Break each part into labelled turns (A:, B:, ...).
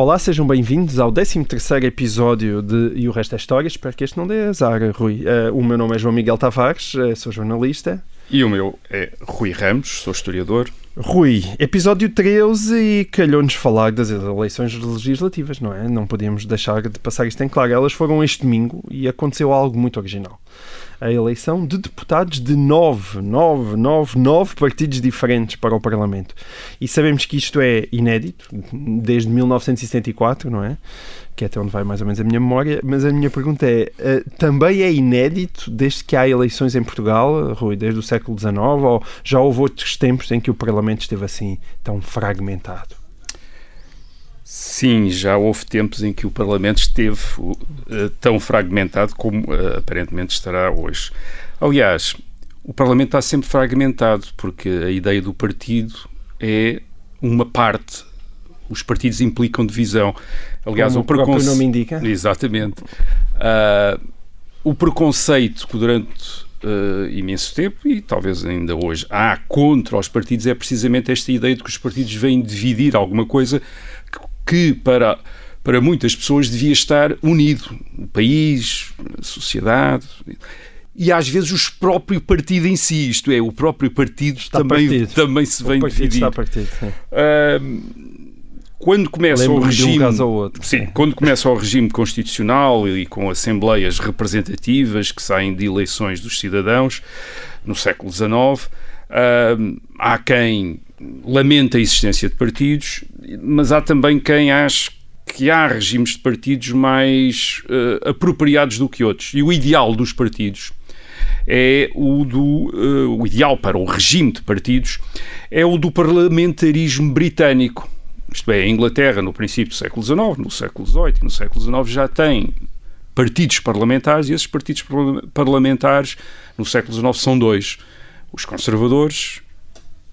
A: Olá, sejam bem-vindos ao 13º episódio de E o Resto é História. Espero que este não dê azar, Rui. Eh, o meu nome é João Miguel Tavares, eh, sou jornalista.
B: E o meu é Rui Ramos, sou historiador.
A: Rui, episódio 13 e calhou-nos falar das eleições legislativas, não é? Não podíamos deixar de passar isto em claro. Elas foram este domingo e aconteceu algo muito original. A eleição de deputados de nove, nove, nove, nove partidos diferentes para o Parlamento. E sabemos que isto é inédito, desde 1974, não é? Que é até onde vai mais ou menos a minha memória. Mas a minha pergunta é, eh, também é inédito desde que há eleições em Portugal, Rui, desde o século XIX, ou já houve outros tempos em que o Parlamento esteve assim tão fragmentado?
B: Sim, já houve tempos em que o Parlamento esteve uh, tão fragmentado como uh, aparentemente estará hoje. Aliás, o Parlamento está sempre fragmentado porque a ideia do partido é uma parte. Os partidos implicam divisão. Aliás,
A: Como
B: o
A: o próprio
B: preconce-
A: nome indica.
B: Exatamente. Ah, o preconceito que durante ah, imenso tempo e talvez ainda hoje há contra os partidos é precisamente esta ideia de que os partidos vêm dividir alguma coisa que, para, para muitas pessoas devia estar unido. O país, a sociedade. E às vezes o próprio partido em si, isto é, o próprio partido também,
A: partido.
B: também se vem dividir.
A: está.
B: Ah, quando começa o
A: um
B: regime
A: caso ao outro.
B: Sim, quando começa o regime constitucional e com assembleias representativas que saem de eleições dos cidadãos no século XIX, há quem lamenta a existência de partidos, mas há também quem acha que há regimes de partidos mais ah, apropriados do que outros. E o ideal dos partidos é o do ah, o ideal para o regime de partidos é o do parlamentarismo britânico. Isto é, a Inglaterra, no princípio do século XIX, no século XVIII e no século XIX, já tem partidos parlamentares e esses partidos parla- parlamentares no século XIX são dois: os conservadores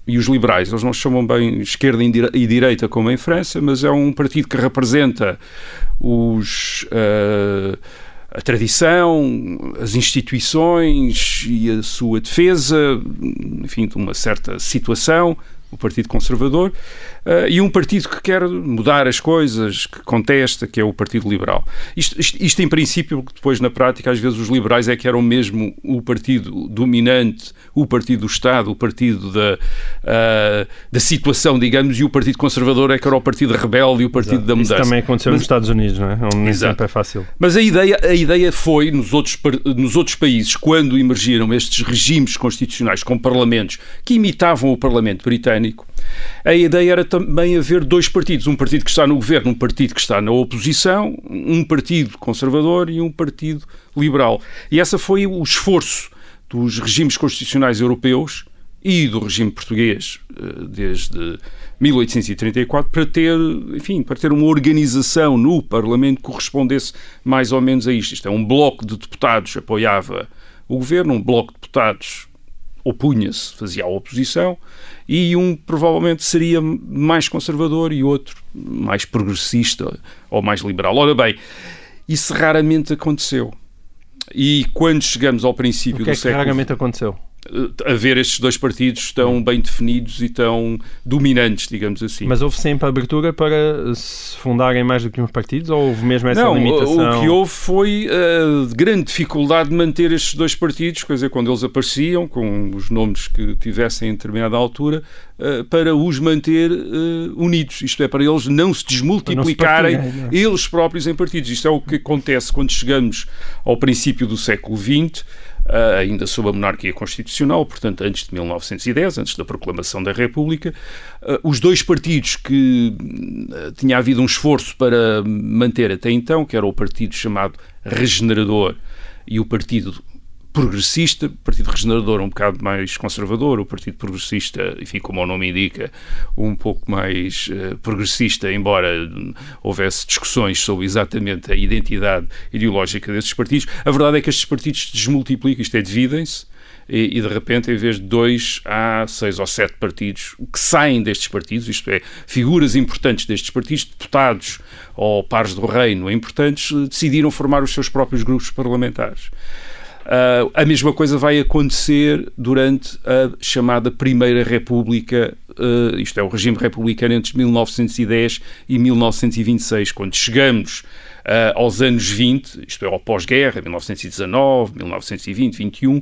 B: e os liberais. Eles não se chamam bem esquerda e dire- direita como em França, mas é um partido que representa os. eh, a tradição, as instituições e a sua defesa, enfim, de uma certa situação, o Partido Conservador, eh, e um partido que quer mudar as coisas, que contesta, que é o Partido Liberal. Isto, isto, isto em princípio, depois na prática, às vezes os liberais é que eram mesmo o partido dominante, o partido do Estado, o partido da, ah, da situação, digamos, e o Partido Conservador é que era o partido rebelde e o partido da
A: Isso
B: mudança.
A: também aconteceu
B: Mas-
A: nos Estados Unidos, não é? Onde nem
B: Exato.
A: sempre é fácil.
B: Mas a ideia, a ideia foi, nos outros, nos outros países, quando emergiram estes regimes constitucionais com parlamentos que imitavam o Parlamento britânico, a ideia era também haver dois partidos. Um partido que está no governo, um partido que está na oposição, um partido conservador e um partido liberal. E essa foi o esforço dos regimes constitucionais europeus e do regime português eh, desde 1834 para ter, enfim, para ter uma organização no Parlamento que correspondesse mais ou menos a isto. Isto é, um bloco de deputados apoiava o governo, um bloco de deputados opunha-se, fazia a oposição, e um provavelmente seria mais conservador e outro mais progressista ou mais liberal. Ora bem, isso raramente aconteceu. E quando chegamos ao princípio
A: O que é
B: do
A: que
B: século
A: raramente aconteceu?
B: A ver estes dois partidos tão bem definidos e tão dominantes, digamos assim.
A: Mas houve sempre abertura para se fundarem mais do que uns partidos ou houve mesmo essa
B: não,
A: limitação?
B: o que houve foi a grande dificuldade de manter estes dois partidos, quer dizer, quando eles apareciam, com os nomes que tivessem em determinada altura, eh, para os manter eh, unidos. Isto é, para eles não se desmultiplicarem
A: partirem, não é?
B: eles próprios em partidos. Isto é o que acontece quando chegamos ao princípio do século XX, ainda sob a monarquia constitucional, portanto, antes de 1910, antes da proclamação da República, os dois partidos que tinha havido um esforço para manter até então, que era o partido chamado Regenerador e o Partido progressista, Partido Regenerador um bocado mais conservador, o Partido Progressista, enfim, como o nome indica, um pouco mais uh, progressista, embora houvesse discussões sobre exatamente a identidade ideológica desses partidos. A verdade é que estes partidos desmultiplicam, isto é, dividem-se, e, e, de repente, em vez de dois, há seis ou sete partidos que saem destes partidos, isto é, figuras importantes destes partidos, deputados ou pares do reino importantes, decidiram formar os seus próprios grupos parlamentares. Uh, a mesma coisa vai acontecer durante a chamada Primeira República, uh, isto é, o regime republicano entre 1910 e 1926, quando chegamos aos anos 20, isto é, ao pós-guerra, 1919, 1920, 21,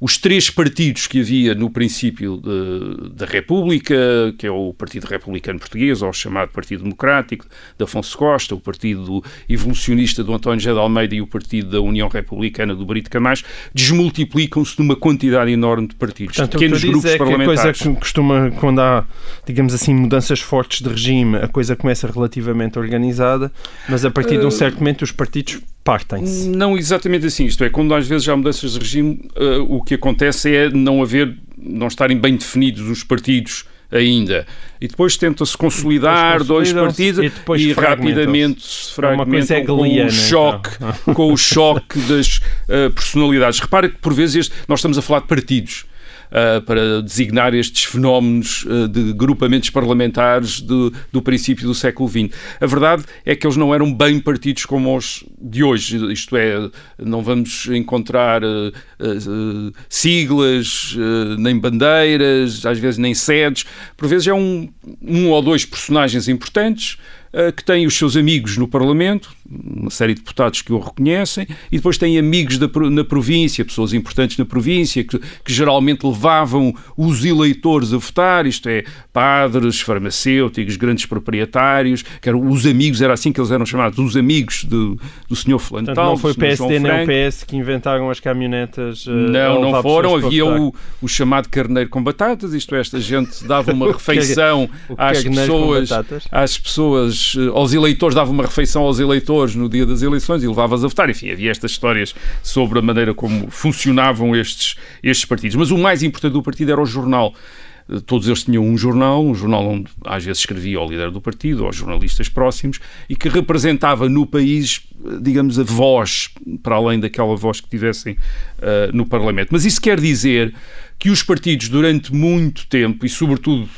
B: os três partidos que havia no princípio de, da República, que é o Partido Republicano Português, ou o chamado Partido Democrático, de Afonso Costa, o Partido Evolucionista do António José de Almeida e o Partido da União Republicana do Brito Camacho, desmultiplicam-se numa quantidade enorme de partidos,
A: Portanto,
B: pequenos grupos
A: é
B: parlamentares.
A: A coisa que costuma, quando há, digamos assim, mudanças fortes de regime, a coisa começa relativamente organizada, mas a partir de um certo momento os partidos partem-se.
B: Não exatamente assim. Isto é, quando às vezes há mudanças de regime, uh, o que acontece é não haver, não estarem bem definidos os partidos ainda. E depois tenta-se consolidar dois partidos
A: e,
B: e rapidamente se
A: É
B: fragmentam com o choque,
A: então.
B: com o choque das uh, personalidades. Repara que por vezes nós estamos a falar de partidos. Uh, para designar estes fenómenos uh, de grupamentos parlamentares do, do, princípio do século XX. A verdade é que eles não eram bem partidos como os de hoje, isto é, não vamos encontrar uh, siglas, nem bandeiras, às vezes nem sedes, por vezes é um, um ou dois personagens importantes que têm os seus amigos no Parlamento, uma série de deputados que o reconhecem, e depois têm amigos da, na província, pessoas importantes na província, que, que, geralmente levavam os eleitores a votar, isto é, padres, farmacêuticos, grandes proprietários, que eram, os amigos, era assim que eles eram chamados, os amigos do, do Sr. Flantal.
A: Portanto, não foi o PSD nem o PS que inventaram as caminhonetas. Uh,
B: não, não foram, havia o, o, chamado carneiro com batatas, isto é, esta gente dava uma refeição às pessoas, às pessoas aos eleitores, dava uma refeição aos eleitores no dia das eleições e levava-os a votar. Enfim, havia estas histórias sobre a maneira como funcionavam estes, estes partidos. Mas o mais importante do partido era o jornal. Todos eles tinham um jornal, um jornal onde às vezes escrevia o líder do partido ou jornalistas próximos e que representava no país, digamos, a voz, para além daquela voz que tivessem uh, no Parlamento. Mas isso quer dizer que os partidos, durante muito tempo, e sobretudo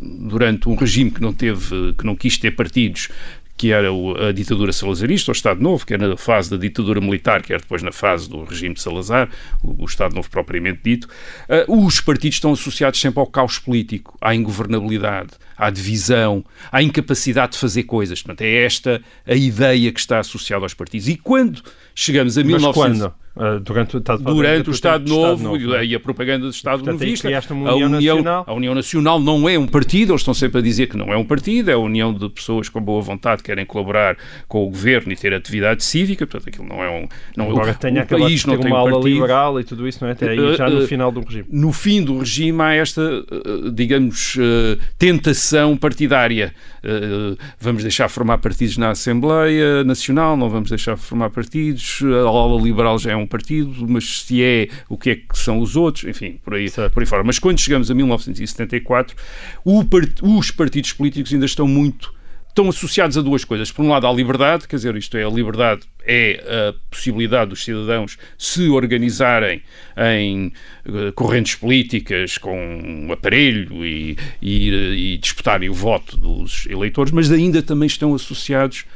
B: durante um regime que não teve, que não quis ter partidos, que era a ditadura salazarista, o Estado Novo, que era na fase da ditadura militar, que era depois na fase do regime de Salazar, o, Estado Novo propriamente dito, uh, os partidos estão associados sempre ao caos político, à ingovernabilidade, à divisão, à incapacidade de fazer coisas. Portanto, é esta a ideia que está associada aos partidos. E quando chegamos a
A: Mas
B: 1900...
A: quando? Durante o Estado,
B: durante o Estado Novo,
A: Estado Novo
B: e a propaganda do Estado
A: Portanto,
B: Novista.
A: Uma
B: a,
A: União
B: União,
A: Nacional.
B: a União Nacional não é um partido, eles estão sempre a dizer que não é um partido, é a união de pessoas com boa vontade que querem colaborar com o governo e ter atividade cívica, portanto aquilo não é um... Não,
A: Agora
B: o,
A: tenha
B: o país
A: de
B: não tem
A: uma
B: um partido.
A: liberal e tudo isso, não é? Até aí, já no
B: Uh,
A: final do regime.
B: No fim do regime há esta, uh, digamos, tentação partidária. Vamos deixar formar partidos na Assembleia Nacional, não vamos deixar formar partidos, a aula liberal já é um partido, mas se é, o que é que são os outros, enfim, por aí, por aí fora. Mas quando chegamos a 1974, o part os partidos políticos ainda estão muito estão associados a duas coisas. Por um lado, à liberdade, quer dizer, isto é, a liberdade é a possibilidade dos cidadãos se organizarem em uh, correntes políticas com um aparelho e, e, e disputarem o voto dos eleitores, mas ainda também estão associados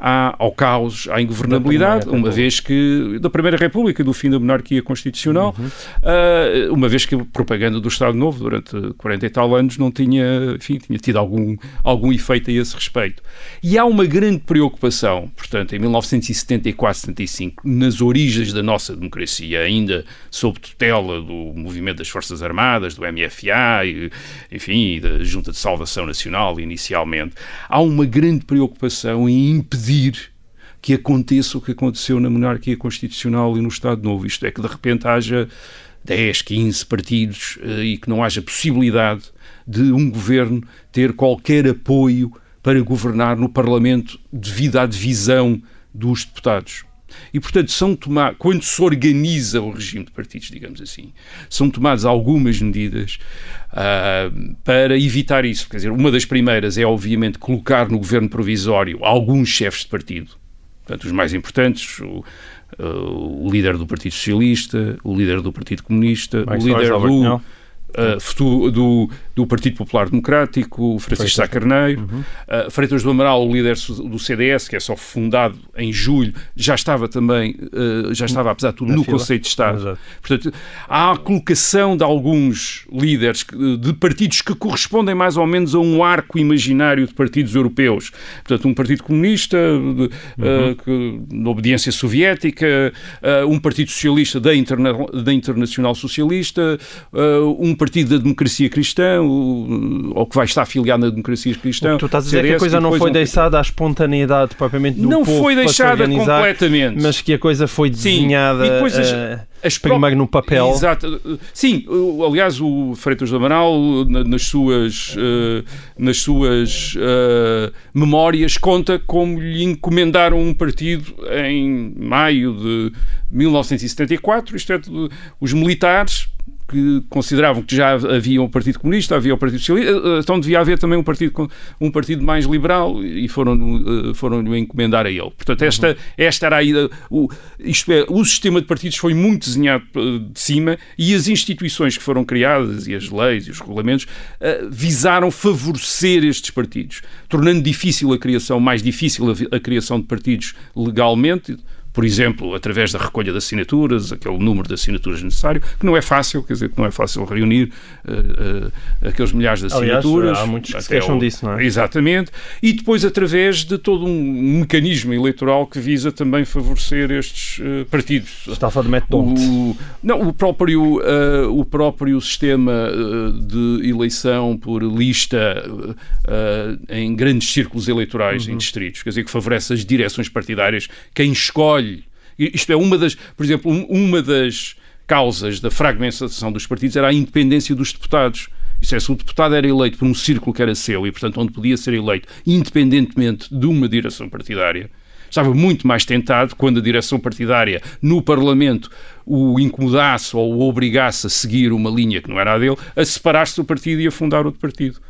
B: à, ao caos, à ingovernabilidade, uma vez que da Primeira República, do fim da monarquia constitucional, uhum. uh, uma vez que a propaganda do Estado Novo durante 40 e tal anos não tinha, enfim, tinha tido algum, algum efeito a esse respeito. E há uma grande preocupação, portanto, em 1974, 75, nas origens da nossa democracia, ainda sob tutela do movimento das Forças Armadas, do MFA, e, enfim, da Junta de Salvação Nacional, inicialmente, há uma grande preocupação em impedir que aconteça o que aconteceu na monarquia constitucional e no Estado Novo. Isto é, que de repente haja 10, 15 partidos uh, e que não haja possibilidade de um governo ter qualquer apoio para governar no Parlamento devido à divisão dos deputados. E, portanto, são tomados, quando se organiza o regime de partidos, digamos assim, são tomadas algumas medidas uh, para evitar isso. Quer dizer, uma das primeiras é, obviamente, colocar no governo provisório alguns chefes de partido, portanto, os mais importantes, o, uh, o líder do Partido Socialista, o líder do Partido Comunista, o líder do uh, do, do Partido Popular Democrático, o Francisco Sá Carneiro, uhum. uh, Freitas do Amaral, o líder do CDS, que é só fundado em julho, já estava também, uh, já estava, apesar de tudo, Na no fila. Conselho de Estado. Exato. Portanto, há a colocação de alguns líderes de partidos que correspondem mais ou menos a um arco imaginário de partidos europeus. Portanto, um Partido Comunista, de, uhum. que, de obediência soviética, um Partido Socialista da, interna da Internacional Socialista, um Partido da Democracia Cristã, ou que vai estar afiliado na Democracia Cristã.
A: Tu estás a dizer que a coisa não foi um... deixada à espontaneidade propriamente do
B: não
A: povo
B: foi deixada completamente.
A: Mas que a coisa foi desenhada... Sim, e depois as, uh, as primeiro no papel.
B: Exato. Sim, aliás, o Freitas do Amaral, nas suas, uh, nas suas uh, memórias, conta como lhe encomendaram um partido em maio de 1974, isto é, os militares que consideravam que já havia um Partido Comunista, havia o Partido Socialista, eh, então devia haver também um partido, um partido mais liberal e foram, eh, foram encomendar a ele. Portanto, esta, esta era a ida. O, isto é, o sistema de partidos foi muito desenhado eh, de cima e as instituições que foram criadas e as leis e os regulamentos visaram favorecer estes partidos, tornando difícil a criação, mais difícil a, a criação de partidos legalmente por exemplo, através da recolha de assinaturas, aquele número de assinaturas necessário, que não é fácil, quer dizer, que não é fácil reunir uh, uh, aqueles milhares de assinaturas.
A: Aliás, há muitos que se queixam disso, não é?
B: Exatamente. E depois através de todo um mecanismo eleitoral que visa também favorecer estes uh, partidos.
A: Está a falar de método
B: o, Não, o próprio, o próprio sistema de eleição por lista em grandes círculos eleitorais, uhum. em distritos, quer dizer, que favorece as direções partidárias, quem escolhe. Isto é uma das, por exemplo, uma das causas da fragmentação dos partidos era a independência dos deputados. Isso é, se o deputado era eleito por um círculo que era seu e, portanto, onde podia ser eleito independentemente de uma direção partidária, estava muito mais tentado quando a direção partidária no Parlamento o incomodasse ou o obrigasse a seguir uma linha que não era a dele, a separar-se do partido e a fundar outro partido.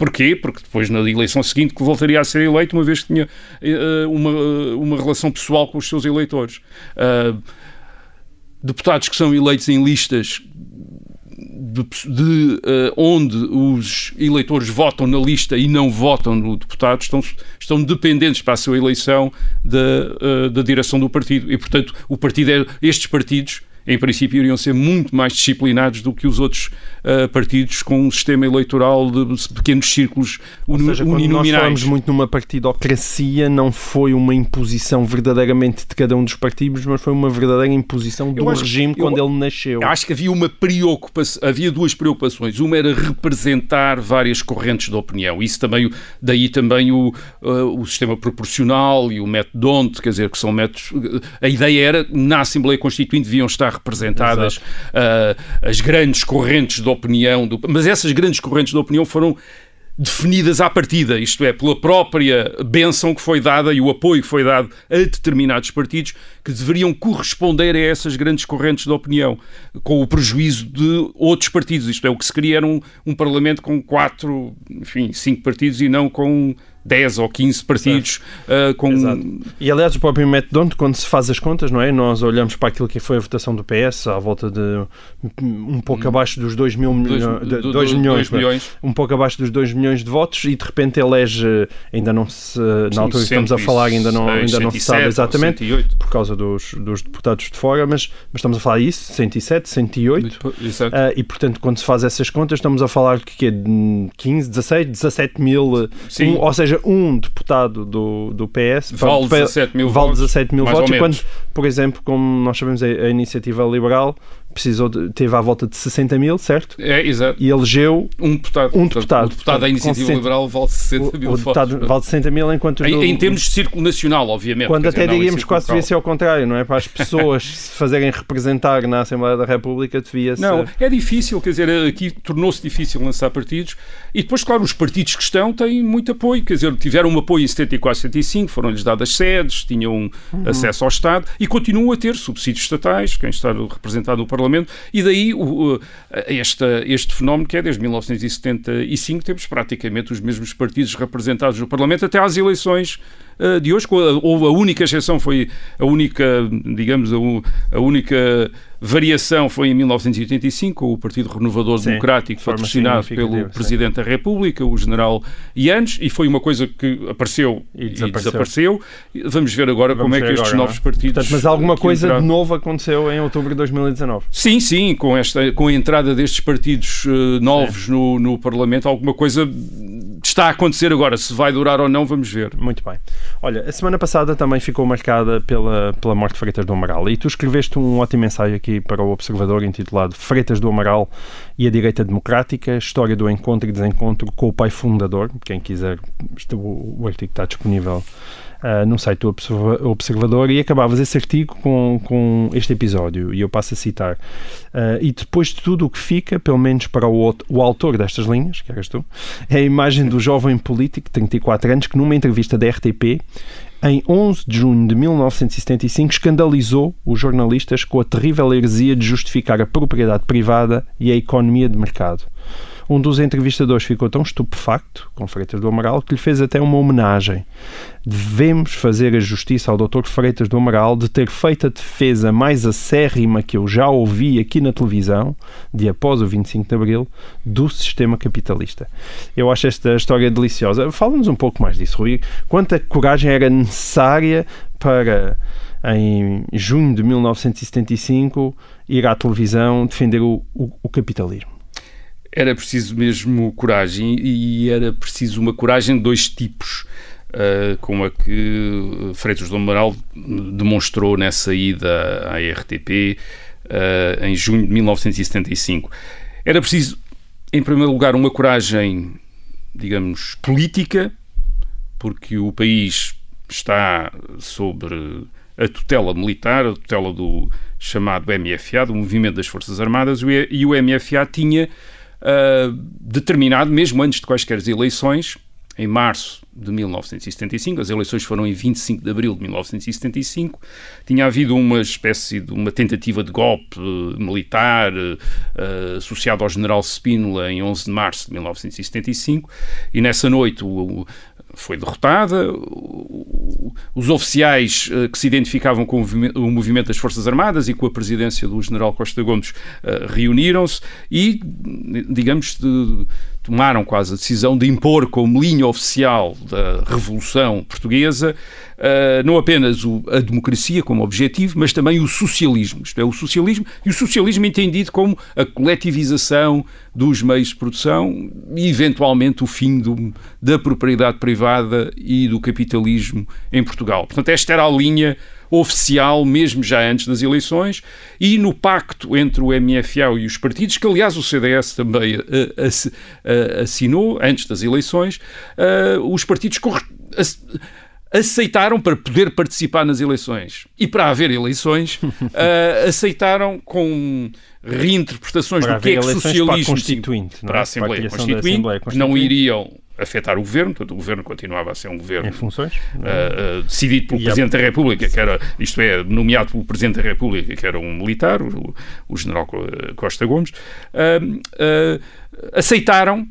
B: Porquê? Porque depois na eleição seguinte que voltaria a ser eleito, uma vez que tinha uh, uma, uma relação pessoal com os seus eleitores. Uh, deputados que são eleitos em listas de, de uh, onde os eleitores votam na lista e não votam no deputado estão, estão dependentes para a sua eleição da, da direção do partido. E, portanto, o partido é, estes partidos em princípio, iriam ser muito mais disciplinados do que os outros uh, partidos com um sistema eleitoral de pequenos círculos
A: Ou seja, quando nós falamos muito numa partidocracia, não foi uma imposição verdadeiramente de cada um dos partidos, mas foi uma verdadeira imposição do acho, regime eu, quando ele nasceu.
B: Acho que havia uma preocupação, havia duas preocupações. Uma era representar várias correntes de opinião. Isso também, daí também o, uh, o sistema proporcional e o método DONT, quer dizer, que são métodos... A ideia era, na Assembleia Constituinte, deviam estar representadas uh, as grandes correntes de opinião, do, mas essas grandes correntes de opinião foram definidas à partida, isto é, pela própria benção que foi dada e o apoio que foi dado a determinados partidos que deveriam corresponder a essas grandes correntes de opinião, com o prejuízo de outros partidos. Isto é, o que se queria era um, um Parlamento com quatro, enfim, cinco partidos e não com 10 ou 15 partidos uh, com...
A: Exato. E aliás o próprio método quando se faz as contas, não é? Nós olhamos para aquilo que foi a votação do PS à volta de um pouco hum. abaixo dos 2 mil milhões, 2 milhões, milhões, um pouco abaixo dos 2 milhões de votos e de repente elege, ainda não se, na altura que estamos a falar ainda não, ainda não se sabe exatamente por causa dos, dos deputados de fora, mas, mas estamos a falar isso, 107, 108 uh, e portanto quando se faz essas contas estamos a falar que é 15, 16, 17 mil, um, ou seja seja, um deputado do, do PS
B: vale 17 mil
A: vale
B: votos,
A: 17 mil votos quando, por exemplo, como nós sabemos, a, a iniciativa liberal precisou de, teve à volta de 60 mil, certo?
B: É, exato.
A: E elegeu
B: um deputado.
A: Um deputado.
B: O deputado da Iniciativa
A: 60
B: Liberal vale 60 mil
A: o deputado
B: votos.
A: vale 60 mil, enquanto
B: Em,
A: do-
B: em termos de círculo nacional, obviamente.
A: Quando até
B: dizer, em
A: diríamos quase devia ser ao contrário, não é? Para as pessoas se fazerem representar na Assembleia da República, devia-se.
B: Não, é difícil, quer dizer, aqui tornou-se difícil lançar partidos e depois, claro, os partidos que estão têm muito apoio, quer dizer, tiveram um apoio em 74, 75, foram-lhes dadas sedes, tinham
A: Uhum.
B: acesso ao Estado e continuam a ter subsídios estatais, quem está representado no Parlamento, e daí o, esta, este fenómeno que é desde 1975 temos praticamente os mesmos partidos representados no Parlamento até às eleições de hoje, houve a única exceção foi a única, digamos, a, a única variação foi em 1985, com o Partido Renovador
A: Sim,
B: Democrático, patrocinado pelo
A: sim.
B: Presidente da República, o General Yanes, e foi uma coisa que apareceu
A: E
B: e
A: desapareceu.
B: desapareceu. Vamos ver agora
A: Vamos
B: como é
A: ver
B: que estes
A: agora, não é?
B: novos partidos.
A: Portanto, mas alguma
B: que
A: coisa
B: entraram-
A: de novo aconteceu em outubro de 2019.
B: Sim, sim, com, esta, com a entrada destes partidos eh, novos no, no Parlamento, alguma coisa está a acontecer agora. Se vai durar ou não, vamos ver.
A: Muito bem. Olha, a semana passada também ficou marcada pela, pela morte de Freitas do Amaral. E tu escreveste um ótimo ensaio aqui para o Observador intitulado Freitas do Amaral e a Direita Democrática, História do Encontro e Desencontro com o Pai Fundador. Quem quiser, o, artigo está disponível ah, no site do Observa- Observador e acabavas esse artigo com, com este episódio e eu passo a citar. Ah, e depois de tudo o que fica, pelo menos para o, o autor destas linhas, que eras tu, é a imagem do jovem político de 34 anos que numa entrevista da RTP em 11 de junho de 1975 escandalizou os jornalistas com a terrível heresia de justificar a propriedade privada e a economia de mercado. Um dos entrevistadores ficou tão estupefacto com Freitas do Amaral que lhe fez até uma homenagem. Devemos fazer a justiça ao Dr. Freitas do Amaral de ter feito a defesa mais acérrima que eu já ouvi aqui na televisão, de após o 25 de Abril, do sistema capitalista. Eu acho esta história deliciosa. Fala-nos um pouco mais disso, Rui. Quanta coragem era necessária para, em junho de 1975, ir à televisão defender o, o- o capitalismo?
B: Era preciso mesmo coragem e era preciso uma coragem de dois tipos. uh, como a que Freitas do Amaral demonstrou nessa ida à RTP uh, em junho de 1975. Era preciso, em primeiro lugar, uma coragem, digamos, política, porque o país está sobre a tutela militar, a tutela do chamado MFA, do Movimento das Forças Armadas, e o MFA tinha ah, determinado, mesmo antes de quaisquer eleições, em março de 1975, as eleições foram em 25 de abril de 1975, tinha havido uma espécie de uma tentativa de golpe eh, militar eh, associado ao general Spínola em 11 de março de 1975, e nessa noite o- foi derrotada. Os oficiais eh, que se identificavam com o movime- o movimento das Forças Armadas e com a presidência do general Costa Gomes eh, reuniram-se e, digamos, tomaram quase a decisão de impor como linha oficial da Revolução Portuguesa eh, não apenas o- a democracia como objetivo, mas também o socialismo. Isto é, o socialismo e o socialismo entendido como a coletivização dos meios de produção e, eventualmente, o fim do- da propriedade privada e do capitalismo em Portugal. Portanto, esta era a linha oficial, mesmo já antes das eleições, e no pacto entre o MFA e os partidos, que aliás o CDS também ass- eh, assinou antes das eleições, eh, os partidos aceitaram para poder participar nas eleições. E para haver eleições, eh, aceitaram com reinterpretações
A: Para
B: do que é que socialismo
A: para a Constituinte, não é?
B: para a Assembleia Constituinte,
A: Assembleia
B: não iriam afetar o governo, portanto o governo continuava a ser um governo
A: Em funções?
B: Uh, uh, decidido pelo
A: E a-
B: Presidente da República, que era, isto é, nomeado pelo Presidente da República, que era um militar, o, o General Co- Costa Gomes, uh, aceitaram,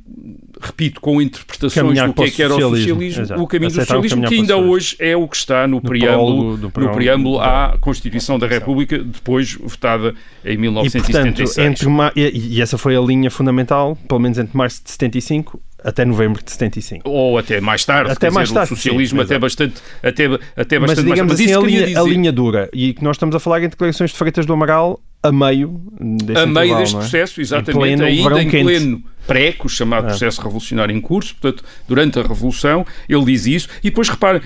B: repito, com interpretações
A: Caminhar
B: do que é que era o
A: socialismo. Exato.
B: o caminho do
A: Aceitaram
B: socialismo, que ainda hoje é o que está no, preâmbulo,
A: do
B: no
A: preâmbulo
B: preâmbulo
A: da
B: à Constituição da República, depois votada em
A: E,
B: 1976.
A: portanto, entre e, e essa foi a linha fundamental, pelo menos entre março de 75 até novembro de 75.
B: ou até mais tarde,
A: Até
B: quer
A: mais
B: dizer,
A: tarde,
B: o socialismo
A: sim,
B: até bastante, até, até
A: Mas
B: bastante
A: digamos
B: mais
A: assim,
B: isso
A: a linha, a
B: dizer.
A: linha dura. E que nós estamos a falar em declarações de Freitas do Amaral a meio deste
B: a meio deste
A: é?
B: processo,
A: Em
B: exatamente,
A: pleno
B: ainda em pleno pré, com o chamado
A: É.
B: processo revolucionário em curso, portanto, durante a Revolução, ele diz isso, e depois repara,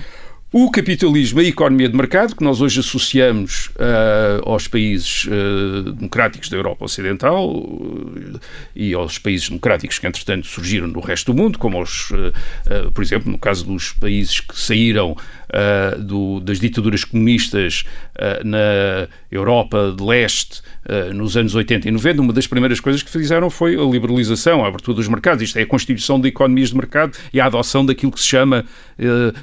B: O capitalismo, a economia de mercado, que nós hoje associamos uh, aos países uh, democráticos da Europa Ocidental uh, e aos países democráticos que, entretanto, surgiram no resto do mundo, como os, por exemplo, no caso dos países que saíram do, das ditaduras comunistas na Europa de Leste nos anos 80 e 90, uma das primeiras coisas que fizeram foi a liberalização, a abertura dos mercados, isto é, a constituição de economias de mercado e a adoção daquilo que se chama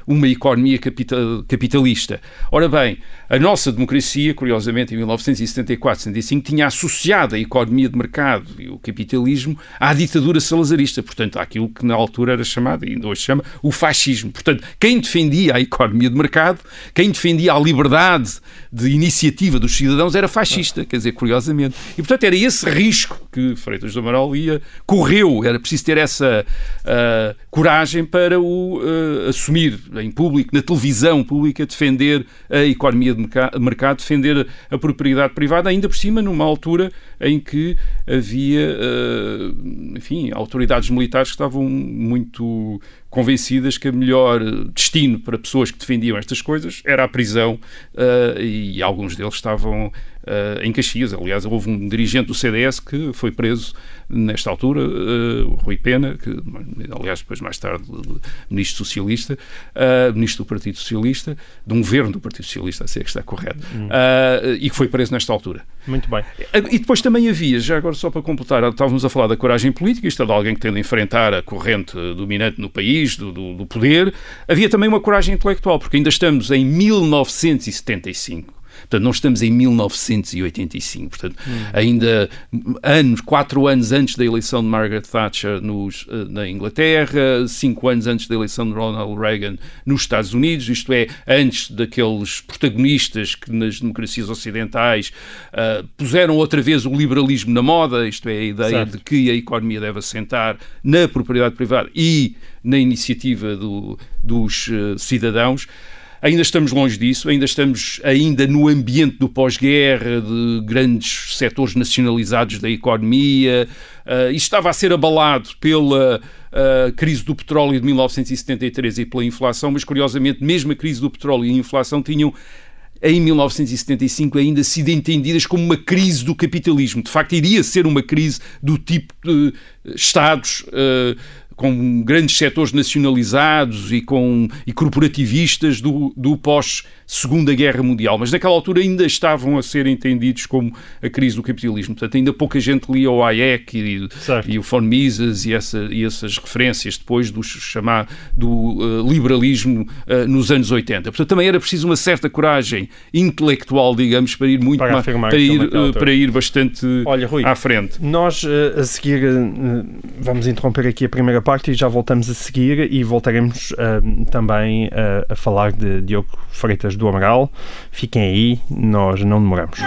B: uma economia capitalista capitalista. Ora bem, a nossa democracia, curiosamente, em 1974, 75, tinha associado a economia de mercado e o capitalismo à ditadura salazarista, portanto, àquilo que na altura era chamado, e ainda hoje chama, o fascismo. Portanto, quem defendia a economia de mercado, quem defendia a liberdade de iniciativa dos cidadãos era fascista, quer dizer, curiosamente. E, portanto, era esse risco que Freitas do Amaral ia, correu, era preciso ter essa uh, coragem para o uh, assumir em público, na televisão, visão pública defender a economia de mercado, defender a propriedade privada, ainda por cima numa altura em que havia, eh, enfim, autoridades militares que estavam muito convencidas que o melhor destino para pessoas que defendiam estas coisas era a prisão eh, e alguns deles estavam uh, em Caxias. Aliás, houve um dirigente do CDS que foi preso nesta altura, uh, Rui Pena, que, aliás, depois mais tarde ministro socialista, uh, ministro do Partido Socialista, de um governo do Partido Socialista, se é que está correto, hum. e que foi preso nesta altura.
A: Muito bem.
B: E depois também havia, já agora só para completar, estávamos a falar da coragem política, isto é de alguém que tem de enfrentar a corrente dominante no país, do, do, do poder. Havia também uma coragem intelectual, porque ainda estamos em 1975 Portanto, não estamos em 1985. Portanto, hum. ainda anos, quatro anos antes da eleição de Margaret Thatcher nos, eh, na Inglaterra, cinco anos antes da eleição de Ronald Reagan nos Estados Unidos, isto é, antes daqueles protagonistas que nas democracias ocidentais uh, puseram outra vez o liberalismo na moda, isto é, a ideia de que a economia deve assentar na propriedade privada e na iniciativa do, dos uh, cidadãos. Ainda estamos longe disso, ainda estamos ainda no ambiente do pós-guerra, de grandes setores nacionalizados da economia. Uh, isto estava a ser abalado pela uh, crise do petróleo de 1973 e pela inflação, mas curiosamente, mesmo a crise do petróleo e a inflação tinham em 1975 ainda sido entendidas como uma crise do capitalismo. De facto, iria ser uma crise do tipo de Estados uh, com grandes setores nacionalizados e, com, e corporativistas do, do pós Segunda Guerra Mundial, mas naquela altura ainda estavam a ser entendidos como a crise do capitalismo. Portanto, ainda pouca gente lia o Hayek e, e o von Mises e, essa, e, essas referências depois do, chamar, do uh, liberalismo uh, nos anos 80. Portanto, também era preciso uma certa coragem intelectual, digamos, para ir muito para, para, ir, uh, para ir bastante Olha, Rui, à frente.
A: Nós, a seguir, vamos interromper aqui a primeira parte e já voltamos a seguir e voltaremos também a falar de Diogo Freitas do Amaral. Fiquem aí, nós não demoramos.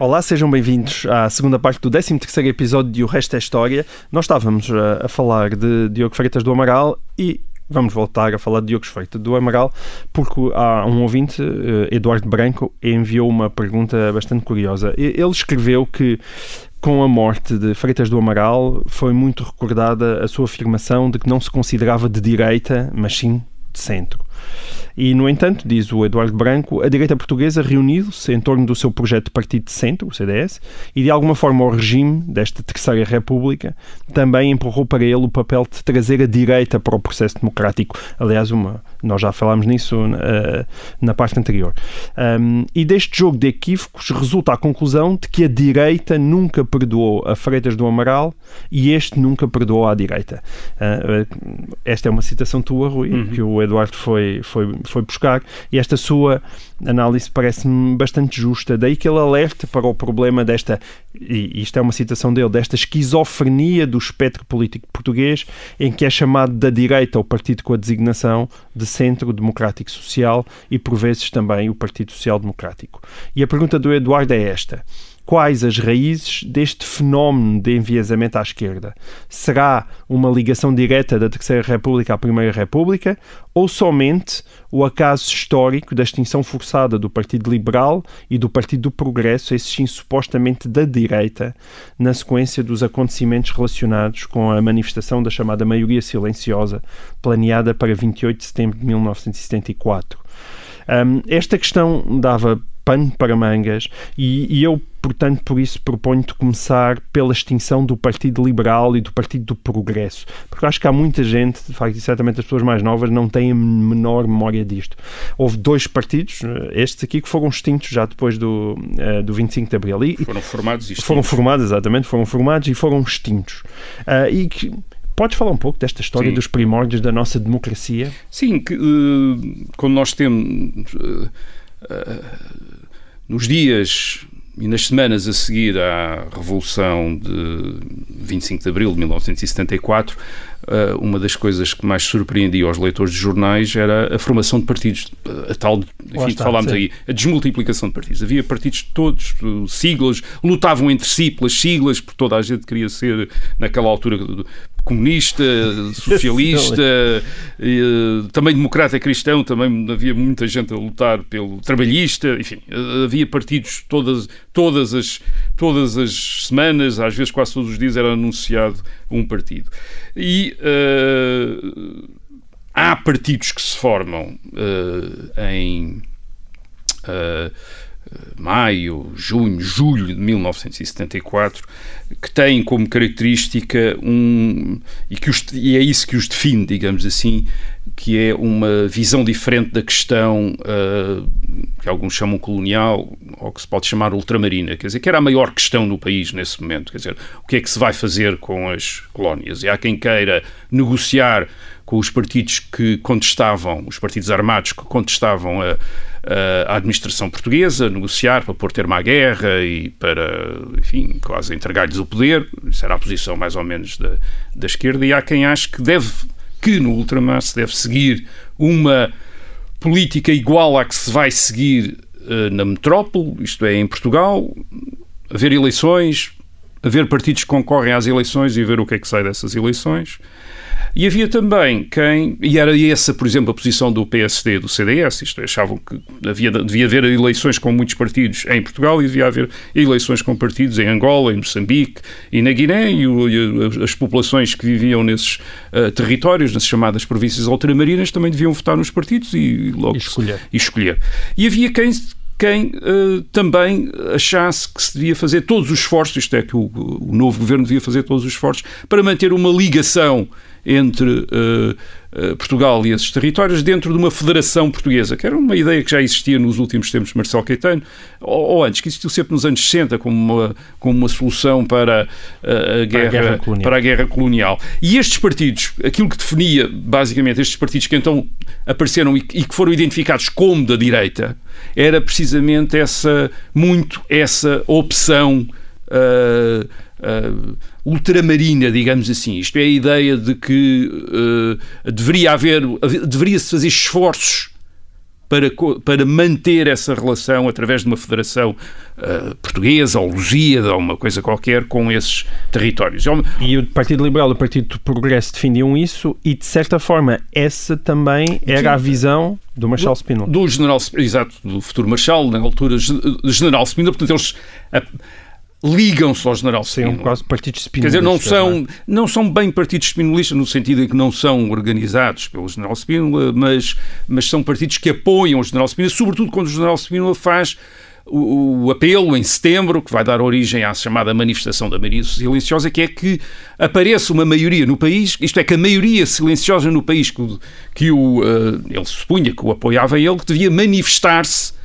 A: Olá, sejam bem-vindos à segunda parte do 13 episódio de O Resto é História. Nós estávamos a, a falar de Diogo Freitas do Amaral e vamos voltar a falar de Diogo Freitas do Amaral, porque há um ouvinte, eh, Eduardo Branco, enviou uma pergunta bastante curiosa. Ele escreveu que com a morte de Freitas do Amaral, foi muito recordada a sua afirmação de que não se considerava de direita, mas sim de centro. E, no entanto, diz o Eduardo Branco, a direita portuguesa reuniu-se em torno do seu projeto de partido de centro, o CDS, e de alguma forma o regime desta Terceira República também empurrou para ele o papel de trazer a direita para o processo democrático. Aliás, uma, nós já falámos nisso uh, na parte anterior. Um, e deste jogo de equívocos resulta a conclusão de que a direita nunca perdoou a Freitas do Amaral e este nunca perdoou à direita. Uh, esta é uma citação tua, Rui, uhum. que o Eduardo foi, foi, foi buscar, e esta sua análise parece-me bastante justa. Daí que ele alerta para o problema desta, e isto é uma citação dele, desta esquizofrenia do espectro político português, em que é chamado da direita o partido com a designação de centro democrático social e por vezes também o Partido Social Democrático. E a pergunta do Eduardo é esta: quais as raízes deste fenómeno de enviesamento à esquerda. Será uma ligação direta da Terceira República à Primeira República ou somente o acaso histórico da extinção forçada do Partido Liberal e do Partido do Progresso, esse sim supostamente da direita, na sequência dos acontecimentos relacionados com a manifestação da chamada maioria silenciosa planeada para 28 de setembro de 1974. Um, esta questão dava pano para mangas e, e, eu, portanto, por isso proponho-te começar pela extinção do Partido Liberal e do Partido do Progresso, porque acho que há muita gente, de facto, e certamente as pessoas mais novas não têm a menor memória disto. Houve dois partidos, eh, estes aqui, que foram extintos já depois do, uh, do 25 de Abril. E,
B: foram formados e extintos.
A: Foram formados, exatamente, foram formados e foram extintos. Uh, e que Podes falar um pouco desta história Sim. dos primórdios da nossa democracia?
B: Sim, que, uh, quando nós temos uh, uh, nos dias e nas semanas a seguir à Revolução de 25 de Abril de 1974, uma das coisas que mais surpreendia aos leitores de jornais era a formação de partidos, a tal, enfim, está, falámos sim. aí, a desmultiplicação de partidos. Havia partidos todos, siglas, lutavam entre si pelas siglas, porque toda a gente queria ser, naquela altura, comunista, socialista, e, também democrata cristão, também havia muita gente a lutar pelo trabalhista, enfim, havia partidos todas, todas, as, todas as semanas, às vezes quase todos os dias era anunciado um partido. E uh, há partidos que se formam uh, em uh, maio, junho, julho de 1974, que têm como característica um. E, que os, e é isso que os define, digamos assim, que é uma visão diferente da questão uh, que alguns chamam colonial, ou que se pode chamar ultramarina, quer dizer, que era a maior questão no país nesse momento, quer dizer, o que é que se vai fazer com as colónias? E há quem queira negociar com os partidos que contestavam, os partidos armados que contestavam a, a administração portuguesa, negociar para pôr termo à guerra e para, enfim, quase entregar-lhes o poder. Isso era a posição mais ou menos da, da esquerda. E há quem ache que deve, que no ultramar se deve seguir uma política igual à que se vai seguir uh, na metrópole, isto é, em Portugal, haver eleições, haver partidos que concorrem às eleições e ver o que é que sai dessas eleições. E havia também quem, e era essa, por exemplo, a posição do PSD e do CDS, isto é, achavam que havia, devia haver eleições com muitos partidos em Portugal e devia haver eleições com partidos em Angola, em Moçambique e na Guiné, e, o, e as populações que viviam nesses uh, territórios, nas chamadas províncias ultramarinas, também deviam votar nos partidos e logo
A: e escolher.
B: E, escolher. e havia quem quem uh, também achasse que se devia fazer todos os esforços, isto é, que o, o, novo governo devia fazer todos os esforços para manter uma ligação entre uh, uh, Portugal e esses territórios dentro de uma federação portuguesa, que era uma ideia que já existia nos últimos tempos de Marcelo Caetano, ou, ou, antes, que existiu sempre nos anos 60 como uma, como uma solução para, uh, a, guerra, para, a guerra para a guerra colonial. E estes partidos, aquilo que definia basicamente estes partidos que então apareceram e, e que foram identificados como da direita, era precisamente essa, muito essa opção uh, uh, ultramarina, digamos assim. Isto é a ideia de que uh, deveria haver, deveria-se fazer esforços para, para manter essa relação através de uma federação uh, portuguesa ou lusíada ou uma coisa qualquer com esses territórios. É
A: e o Partido Liberal e o Partido do Progresso defendiam isso e, de certa forma, essa também era a visão do Marshal Spínola.
B: Do, do general, exato, do futuro Marshal, na altura, general Spínola. Portanto, eles ligam-se ao general Spínola.
A: São quase partidos
B: spinolistas. Quer dizer, não são, não são bem partidos spinolistas no sentido em que não são organizados pelo general Spínola, mas, mas são partidos que apoiam o general Spínola, sobretudo quando o general Spínola faz o, o, apelo em setembro, que vai dar origem à chamada manifestação da maioria silenciosa, que é que apareça uma maioria no país, isto é, que a maioria silenciosa no país que, que o, uh, ele supunha que o apoiava ele, que devia manifestar-se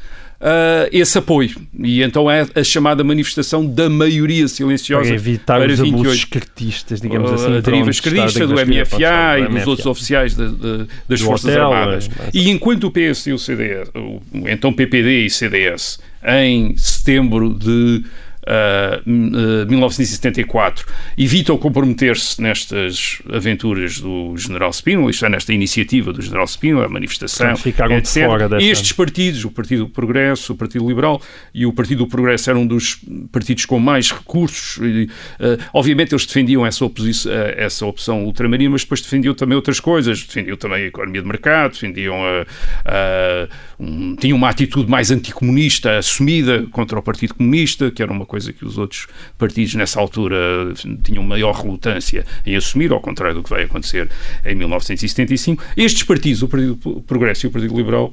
B: uh, esse apoio. E então é a chamada manifestação da maioria silenciosa
A: para evitar para os 28. abusos digamos assim.
B: A deriva esquerdista do MFA e dos outros oficiais de, de, das do Forças hotel, Armadas. É, e enquanto o PS e o CDS, o, então PPD e CDS, em setembro de uh, 1974, evitam comprometer-se nestas aventuras do General Spínola, isto é, nesta iniciativa do General Spínola, a manifestação,
A: ficaram
B: etc.
A: de fora dessa...
B: Estes partidos, o Partido do Progresso, o Partido Liberal e o Partido do Progresso eram um dos partidos com mais recursos. E, uh, obviamente eles defendiam essa, oposição, uh, essa opção ultramarina, mas depois defendiam também outras coisas, defendiam também a economia de mercado, defendiam a, a um, tinham uma atitude mais anticomunista assumida contra o Partido Comunista, que era uma coisa que os outros partidos nessa altura tinham maior relutância em assumir, ao contrário do que vai acontecer em 1975. Estes partidos, o Partido Progresso e o Partido Liberal,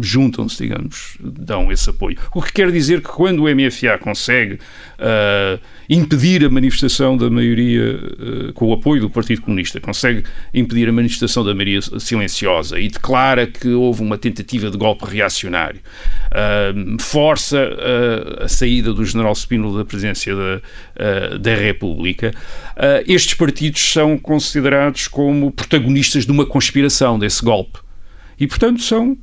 B: juntam-se, digamos, dão esse apoio. O que quer dizer que quando o MFA consegue uh, impedir a manifestação da maioria, uh, com o apoio do Partido Comunista, consegue impedir a manifestação da maioria silenciosa e declara que houve uma tentativa de golpe reacionário, uh, força a saída do general Spínola da presidência da, da República, estes partidos são considerados como protagonistas de uma conspiração desse golpe. E, portanto, são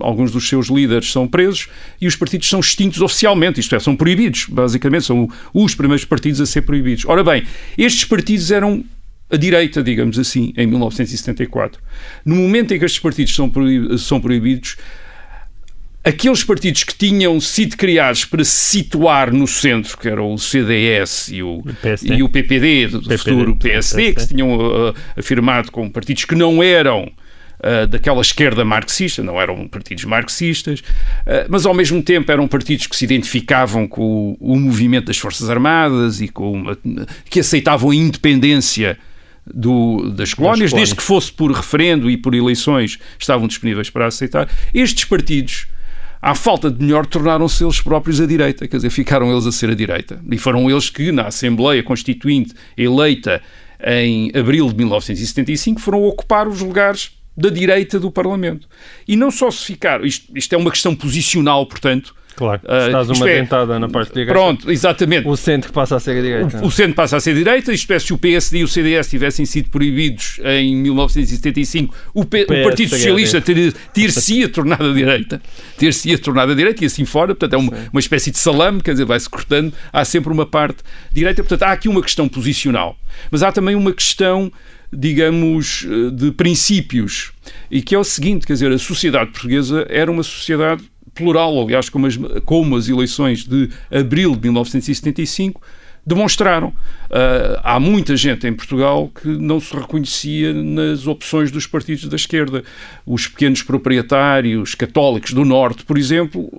B: alguns dos seus líderes são presos e os partidos são extintos oficialmente, isto é, são proibidos, basicamente, são os primeiros partidos a ser proibidos. Ora bem, estes partidos eram a direita, digamos assim, em 1974. No momento em que estes partidos são, são proibidos, aqueles partidos que tinham sido criados para se situar no centro, que eram o CDS e o, e o PPD, do PPD, futuro PSD, PSD, que se tinham uh, afirmado como partidos que não eram uh, daquela esquerda marxista, não eram partidos marxistas, uh, mas ao mesmo tempo eram partidos que se identificavam com o, o movimento das Forças Armadas e com uma, que aceitavam a independência do, das, colónias, desde que fosse por referendo e por eleições, estavam disponíveis para aceitar. Estes partidos à falta de melhor, tornaram-se eles próprios a direita, quer dizer, ficaram eles a ser a direita. E foram eles que, na Assembleia Constituinte eleita em abril de 1975, foram ocupar os lugares da direita do Parlamento. E não só se ficar, isto, isto é uma questão posicional, portanto,
A: Claro, se uh, dás uma é, dentada na parte direita.
B: Pronto, exatamente.
A: O centro passa a ser a direita.
B: O, o centro passa a ser a direita, isto é, se o PSD e o CDS tivessem sido proibidos em 1975, o, P, o, o Partido Socialista ter-se-ia tornado a direita. Ter-se-ia tornado a direita e assim fora, portanto é uma, uma espécie de salame, quer dizer, vai-se cortando, há sempre uma parte direita, portanto há aqui uma questão posicional. Mas há também uma questão digamos, eh, de princípios. E que é o seguinte, quer dizer, a sociedade portuguesa era uma sociedade plural, aliás, como as, como as eleições de abril de 1975 demonstraram. Uh, há muita gente em Portugal que não se reconhecia nas opções dos partidos da esquerda. Os pequenos proprietários católicos do Norte, por exemplo,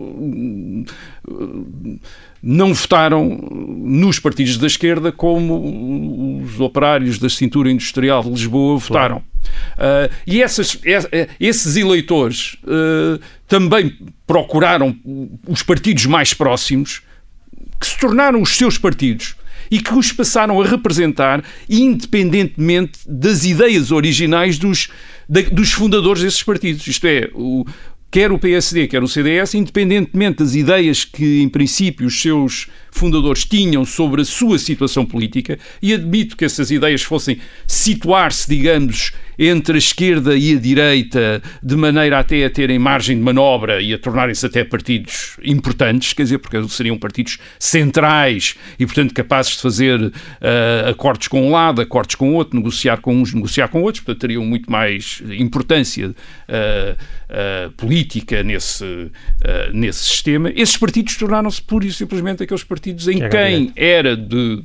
B: não votaram nos partidos da esquerda como os operários da cintura industrial de Lisboa votaram. Uh, e essas, esses eleitores uh, também procuraram os partidos mais próximos, que se tornaram os seus partidos e que os passaram a representar independentemente das ideias originais dos, dos fundadores desses partidos. Isto é, o, quer o PSD, quer o CDS, independentemente das ideias que, em princípio, os seus fundadores tinham sobre a sua situação política, e admito que essas ideias fossem situar-se, digamos, entre a esquerda e a direita, de maneira até a terem margem de manobra e a tornarem-se até partidos importantes, quer dizer, porque seriam partidos centrais e, portanto, capazes de fazer uh, acordos com um lado, acordos com outro, negociar com uns, negociar com outros, portanto, teriam muito mais importância uh, uh, política nesse, nesse sistema. Esses partidos tornaram-se pura e simplesmente aqueles partidos em quem era de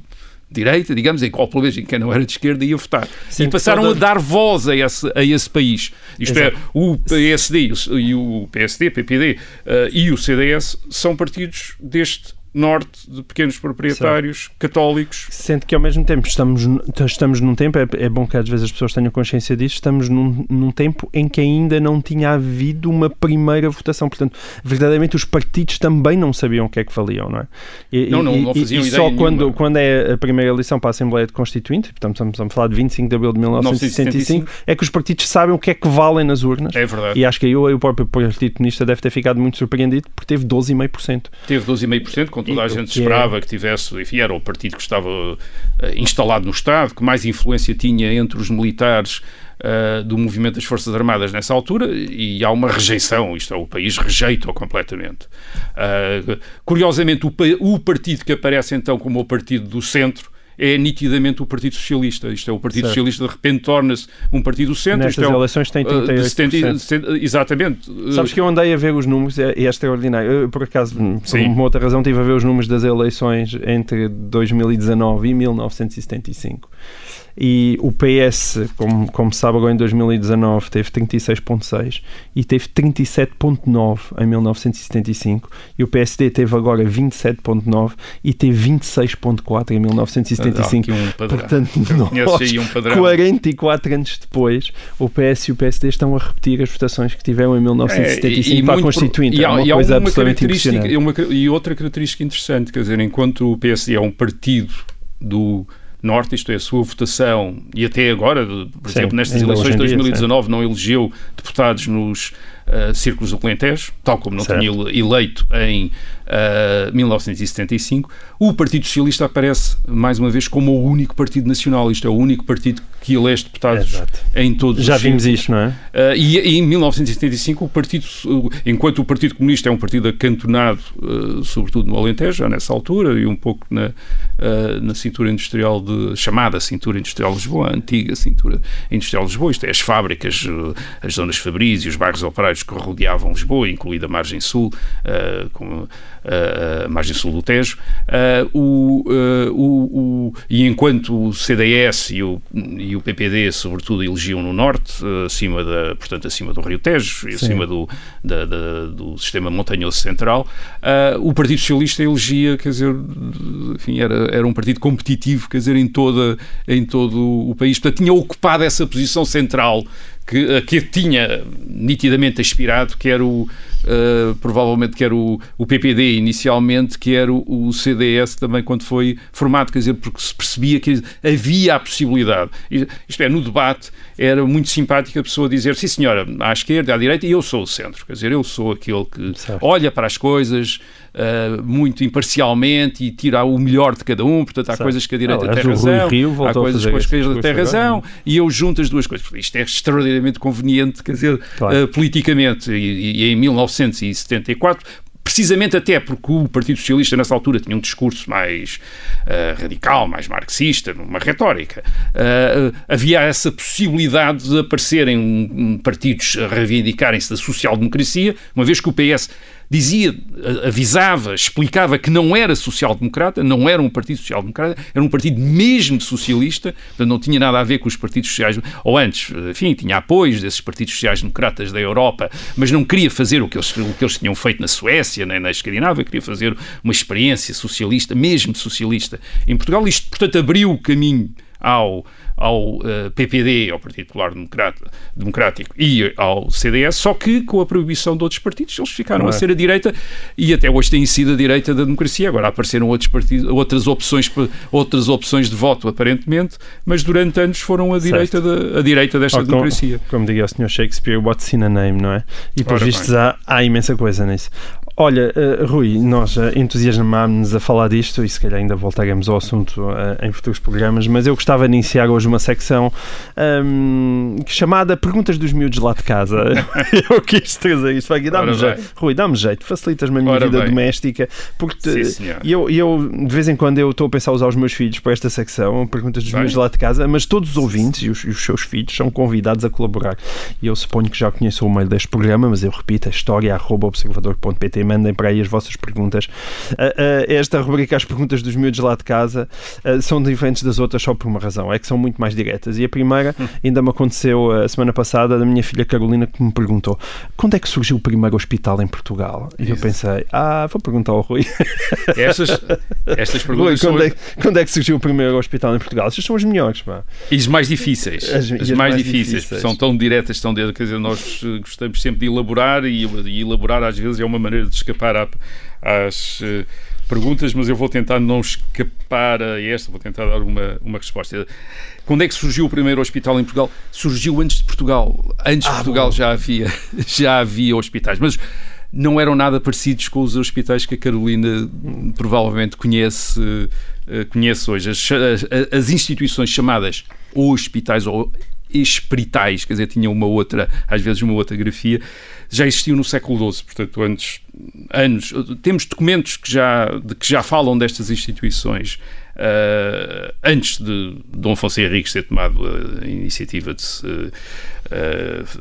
B: direita, digamos, em qual pelo menos em quem não era de esquerda ia votar. Sim, e passaram a dar voz a esse, a esse país. Isto é, Exato. é, o PSD e o PSD, PPD uh, e o CDS são partidos deste norte de pequenos proprietários certo. católicos.
A: Sente que ao mesmo tempo estamos, estamos num tempo, é, é, bom que às vezes as pessoas tenham consciência disso, estamos num, num tempo em que ainda não tinha havido uma primeira votação. Portanto, verdadeiramente os partidos também não sabiam o que é que valiam, não é?
B: E, não, não, não faziam
A: e,
B: e
A: só quando, quando é a primeira eleição para a Assembleia de Constituinte, portanto estamos a falar de 25 de abril de 1975, 1975, é que os partidos sabem o que é que valem nas urnas.
B: É verdade.
A: E acho que aí o, o próprio Partido Comunista deve ter ficado muito surpreendido porque teve 12,5%.
B: Teve 12,5%, com toda a gente que esperava é... que tivesse, enfim, era o partido que estava uh, instalado no Estado, que mais influência tinha entre os militares uh, do movimento das Forças Armadas nessa altura e há uma rejeição, isto é, o país rejeita-o completamente. Uh, curiosamente, o, o partido que aparece então como o partido do centro é nitidamente o Partido Socialista. Isto é, o Partido certo. Socialista de repente torna-se um partido do centro.
A: Nestas é eleições tem 38%.
B: exatamente.
A: Sabes que eu andei a ver os números, é, é extraordinário. Eu, por acaso, por Sim. uma outra razão, estive a ver os números das eleições entre 2019 e 1975 e o PS, como, como sabe, agora em 2019 teve 36,6 e teve 37,9 em 1975 e o PSD teve agora 27,9 e teve 26,4 em 1975.
B: Um
A: Portanto, nós, um 44 anos depois, o PS e o PSD estão a repetir as votações que tiveram em 1975 é, e, e para a Constituinte.
B: E, há, é uma coisa absolutamente característica, uma, e outra característica interessante, quer dizer, enquanto o PSD é um partido do Norte, isto é, a sua votação, e até agora, por Sim, exemplo, nestas eleições de 2019, dia, não elegeu deputados nos uh, círculos do Alentejo, tal como não certo. tinha eleito em uh, eh, 1975, o Partido Socialista aparece, mais uma vez, como o único partido nacional. Isto é o único partido que elege deputados Exato. em todos
A: Já
B: os
A: vimos isto, não é?
B: Uh, e, e, em 1975, o Partido, enquanto o Partido Comunista é um partido acantonado, sobretudo no Alentejo, já nessa altura, e um pouco na, na cintura industrial de chamada cintura industrial de Lisboa, a antiga cintura industrial de Lisboa, isto é, as fábricas, as zonas fabris e os bairros operários que rodeavam Lisboa, incluída a margem sul, como a margem sul do Tejo, o, o, o, e enquanto o CDS e o, e o PPD, sobretudo, elegiam no norte, acima da, portanto, acima do Rio Tejo e acima do, da, da, do sistema montanhoso central, o Partido Socialista elegia, quer dizer, enfim, era, era um partido competitivo, quer dizer, em, toda, em todo o país. Portanto, tinha ocupado essa posição central que, que tinha nitidamente aspirado, que era o, uh, provavelmente que era o, o PPD inicialmente, que era o, o, CDS também quando foi formado, quer dizer, porque se percebia que havia a possibilidade. Isto é, no debate era muito simpático a pessoa dizer, sim senhora, à esquerda, à direita, e eu sou o centro, quer dizer, eu sou aquele que certo. olha para as coisas, uh, muito imparcialmente e tira o melhor de cada um. Portanto, há coisas que a direita tem razão, há coisas que a esquerda tem razão, e eu junto as duas coisas. Isto é extraordinariamente conveniente, quer dizer, claro. uh, politicamente. E, e em 1974 precisamente até porque o Partido Socialista nessa altura tinha um discurso mais uh, radical, mais marxista, uma retórica, uh, havia essa possibilidade de aparecerem um, um, partidos a reivindicarem-se da social-democracia, uma vez que o PS dizia, avisava, explicava que não era social-democrata, não era um partido social-democrata, era um partido mesmo socialista, portanto não tinha nada a ver com os partidos sociais, ou antes, enfim, tinha apoios desses partidos sociais-democratas da Europa, mas não queria fazer o que, eles, o que eles tinham feito na Suécia, nem na Escandinávia, queria fazer uma experiência socialista, mesmo socialista, em Portugal. Isto, portanto, abriu o caminho ao ao uh, eh, PPD, ao Partido Popular Democrático e ao CDS, só que com a proibição de outros partidos, eles ficaram é. a ser a direita e até hoje têm sido a direita da democracia. Agora apareceram outros partidos, outras opções, outras opções de voto, aparentemente, mas durante anos foram a direita, de, a direita desta democracia.
A: Como, como diria o Sr. Shakespeare, what's in a name, não é? E por vistos há, há imensa coisa nisso. Olha, uh, Rui, nós uh, entusiasmámos-nos a falar disto e se calhar ainda voltaremos ao assunto uh, em futuros programas, mas eu gostava de iniciar hoje uma secção um, chamada Perguntas dos Miúdos lá de casa. eu quis trazer isto aqui. Dá-me jeito. Rui, dá-me jeito, facilitas-me a minha Ora vida bem. doméstica. Porque Sim, eu, eu, de vez em quando, eu estou a pensar usar os meus filhos para esta secção, Perguntas dos bem. Miúdos lá de casa, mas todos os ouvintes e os, e os, seus filhos são convidados a colaborar. E eu suponho que já conheçam o meio deste programa, mas eu repito, é mandem para aí as vossas perguntas. Uh, uh, esta rubrica, as perguntas dos miúdos lá de casa, uh, são diferentes das outras só por uma razão, é que são muito mais diretas. E a primeira ainda me aconteceu a semana passada, da minha filha Carolina, que me perguntou quando é que surgiu o primeiro hospital em Portugal? E Isso. eu pensei, ah, vou perguntar ao Rui.
B: Estas, estas perguntas
A: Rui, quando, são... é, quando é que surgiu o primeiro hospital em Portugal? Estas são as melhores, pá.
B: E as mais difíceis. As, as, as mais, mais difíceis, difíceis. São tão diretas, tão diretas, quer dizer, nós gostamos sempre de elaborar e, e elaborar às vezes é uma maneira de escapar à, às uh, perguntas, mas eu vou tentar não escapar a esta, vou tentar dar uma, uma resposta. Quando é que surgiu o primeiro hospital em Portugal? Surgiu antes de Portugal. Antes ah, de Portugal já havia, já havia hospitais, mas não eram nada parecidos com os hospitais que a Carolina provavelmente conhece, uh, conhece hoje. As, as, as instituições chamadas hospitais ou espiritais, quer dizer, tinham uma outra, às vezes uma outra grafia, já existiam no século XII, portanto, antes, anos. Temos documentos que já, de que já falam destas instituições uh, antes de Dom Afonso Henriques ter tomado a iniciativa de se uh,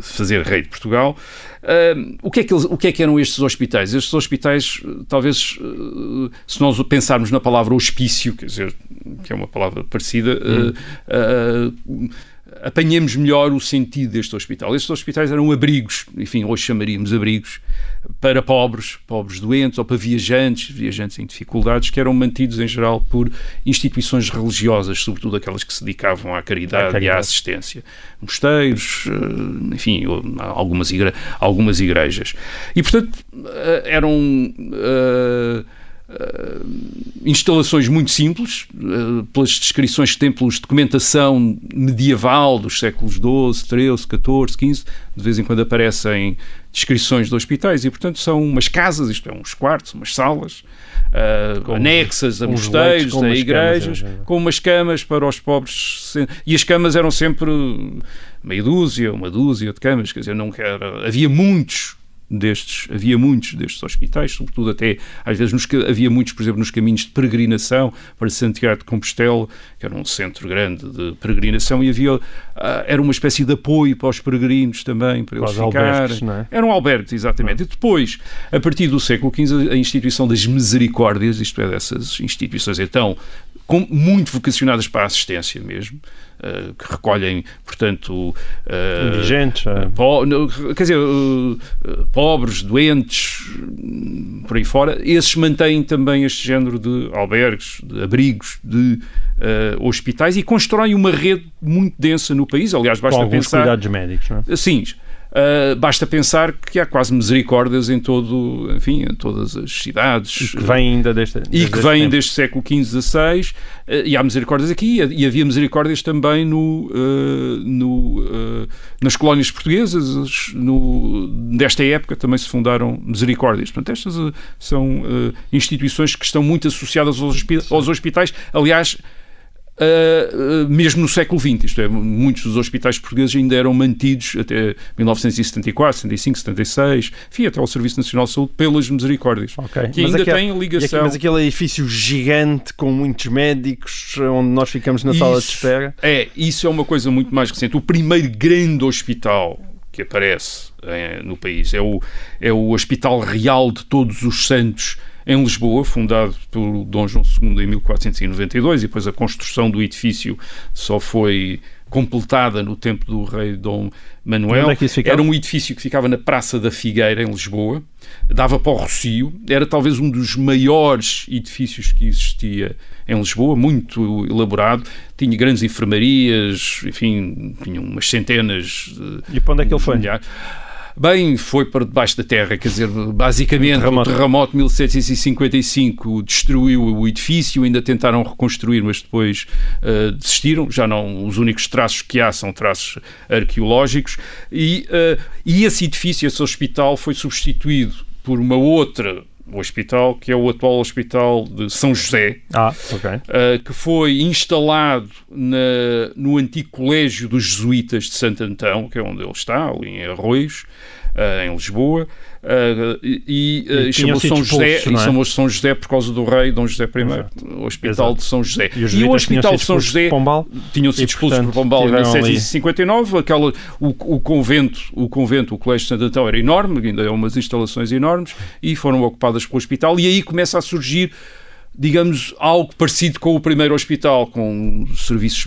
B: fazer rei de Portugal. Uh, o, que é que eles, o que é que eram estes hospitais? Estes hospitais, talvez, se nós pensarmos na palavra hospício, quer dizer, que é uma palavra parecida, hum apanhemos melhor o sentido deste hospital. Estes hospitais eram abrigos, enfim, hoje chamaríamos abrigos, para pobres, pobres doentes ou para viajantes, viajantes em dificuldades, que eram mantidos em geral por instituições religiosas, sobretudo aquelas que se dedicavam à caridade, caridade. e à assistência. Mosteiros, eh, enfim, algumas, igre algumas igrejas. E, portanto, eh, eram. Uh, Uh, instalações muito simples, uh, pelas descrições que tem pelos documentação medieval dos séculos XII, XIII, XIV, XV, de vez em quando aparecem descrições de hospitais e, portanto, são umas casas, isto é, uns quartos, umas salas, uh, anexas a mosteiros, a igrejas, camas, é. com umas camas para os pobres. E as camas eram sempre meia dúzia, uma dúzia de camas, quer dizer, não era, havia muitos destes, havia muitos destes hospitais, sobretudo até, às vezes, nos, havia muitos, por exemplo, nos caminhos de peregrinação para Santiago de Compostela, que era um centro grande de peregrinação, e havia, uh, era uma espécie de apoio para os peregrinos também, para eles ficarem. É? Eram albergues, exatamente. Não. E depois, a partir do século XV, a instituição das misericórdias, isto é, dessas instituições, então, com, muito vocacionadas para a assistência mesmo, uh, que recolhem, portanto,
A: uh, indigentes, uh,
B: po, quer dizer, pobres, doentes, por aí fora, esses mantêm também este género de albergues, de abrigos, de hospitais e constroem uma rede muito densa no país. Aliás, basta
A: com alguns
B: pensar.
A: cuidados médicos, não é?
B: Sim, Uh, basta pensar que há quase misericórdias em todo, enfim, em todas as cidades.
A: E que vêm ainda deste,
B: E que vêm desde o século XV, XVI, uh, e há misericórdias aqui, e havia misericórdias também no, uh, no, nas colónias portuguesas, no, nesta época também se fundaram misericórdias. Portanto, estas são instituições que estão muito associadas aos, aos hospitais. Aliás, Uh, mesmo no século XX, isto é, muitos dos hospitais portugueses ainda eram mantidos até 1974, 75, 76, enfim, até ao Serviço Nacional de Saúde, pelas misericórdias,
A: okay.
B: que ainda aquele, têm ligação.
A: Aqui, mas aquele edifício gigante com muitos médicos, onde nós ficamos na isso, sala de espera.
B: É, isso é uma coisa muito mais recente. O primeiro grande hospital que aparece é, no país é o, é o Hospital Real de Todos os Santos, em Lisboa, fundado pelo Dom João II em 1492, e depois a construção do edifício só foi completada no tempo do rei Dom Manuel.
A: É
B: era um edifício que ficava na Praça da Figueira, em Lisboa, dava para o Rocio, era talvez um dos maiores edifícios que existia em Lisboa, muito elaborado, tinha grandes enfermarias, enfim, tinha umas centenas
A: de... E para onde é que ele foi?
B: Milhares. Bem, foi para debaixo da terra, quer dizer, basicamente terremoto. o terremoto de 1755 destruiu o edifício, ainda tentaram reconstruir, mas depois uh, desistiram. Já não, os únicos traços que há são traços arqueológicos. E, uh, e esse edifício, esse hospital, foi substituído por uma outra o hospital, que é o atual Hospital de São José,
A: ah, okay.
B: uh, que foi instalado na, no antigo Colégio dos Jesuítas de Santo Antão, que é onde ele está, ali em Arroios, uh, em Lisboa. Uh, e, uh, e chamou São José é? e chamou São José por causa do rei Dom José I, o Hospital Exato. de São José.
A: E, e o Hospital de São José
B: tinham sido expulsos por Pombal em 1759. Aquela, o, o, convento, o convento, o Colégio de Santo Antão era enorme, ainda é umas instalações enormes, e foram ocupadas pelo hospital. E aí começa a surgir digamos, algo parecido com o primeiro hospital, com serviços,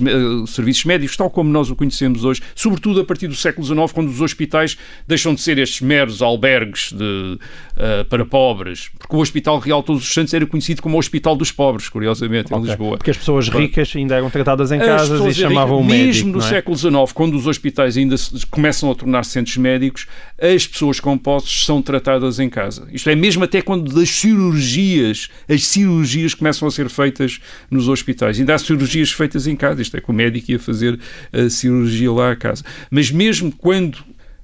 B: serviços médicos, tal como nós o conhecemos hoje, sobretudo a partir do século XIX, quando os hospitais deixam de ser estes meros albergues de, uh, para pobres, porque o Hospital Real Todos os Santos era conhecido como o Hospital dos Pobres, curiosamente, okay. em Lisboa.
A: Porque as pessoas ricas ainda eram tratadas em casas e chamavam o médico.
B: Mesmo no
A: é?
B: século XIX, quando os hospitais ainda começam a tornar centros médicos, as pessoas com posses são tratadas em casa. Isto é, mesmo até quando das cirurgias, as cirurgias cirurgias começam a ser feitas nos hospitais. Ainda há cirurgias feitas em casa, isto é que o médico ia fazer a cirurgia lá a casa. Mas mesmo quando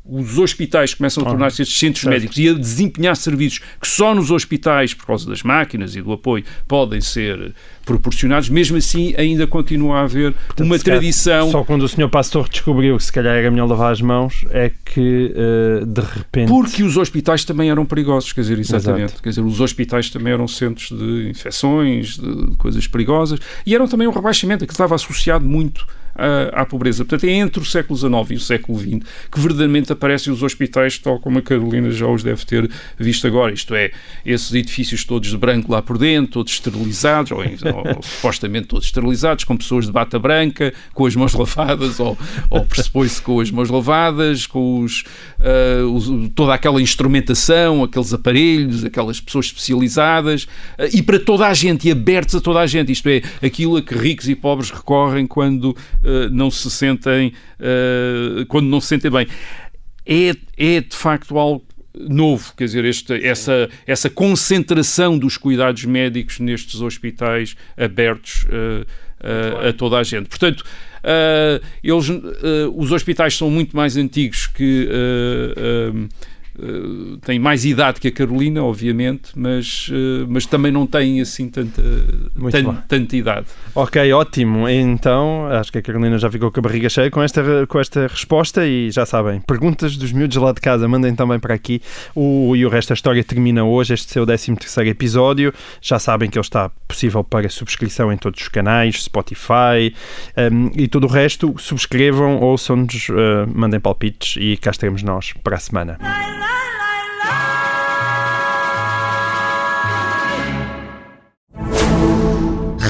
B: os hospitais começam a
A: Ah,
B: tornar-se estes centros
A: certo.
B: médicos e a desempenhar serviços que só nos hospitais, por causa das máquinas e do apoio, podem ser proporcionados, mesmo assim ainda continua a haver uma
A: se calhar,
B: tradição.
A: Só quando o Sr. Pastor descobriu que se calhar era melhor lavar as mãos é que eh, de repente.
B: Porque os hospitais também eram perigosos, quer dizer, exatamente.
A: Exato.
B: Quer dizer, os hospitais também eram centros de infecções, de coisas perigosas, e eram também um rebaixamento, que estava associado muito à, à pobreza. Portanto, é entre o século XIX e o século XX que verdadeiramente aparecem os hospitais, tal como a Carolina já os deve ter visto agora. Isto é, esses edifícios todos de branco lá por dentro, todos esterilizados, ou, ou, supostamente todos esterilizados, com pessoas de bata branca, com as mãos lavadas, ou, ou pressupõe-se com as mãos lavadas, com os, ah, os- toda aquela instrumentação, aqueles aparelhos, aquelas pessoas especializadas, ah, e para toda a gente, e abertos a toda a gente. Isto é, aquilo a que ricos e pobres recorrem quando não se sentem, ah, quando não se sentem bem. É, é de facto algo novo, quer dizer, esta, essa, essa concentração dos cuidados médicos nestes hospitais abertos eh, eh, a toda a gente. Portanto, eh, eles, eh, os hospitais são muito mais antigos que eh, eh, têm mais idade que a Carolina, obviamente, mas, eh, mas também não têm assim tanta, tan- tanta idade.
A: Ok, ótimo. Então, acho que a Carolina já ficou com a barriga cheia com esta, com esta resposta e já sabem, perguntas dos miúdos lá de casa, mandem também para aqui. O, e o resto da história termina hoje, este seu 13 terceiro episódio. Já sabem que ele está possível para subscrição em todos os canais, Spotify um, e todo o resto. Subscrevam, ouçam-nos, uh, mandem palpites e cá estaremos nós para a semana.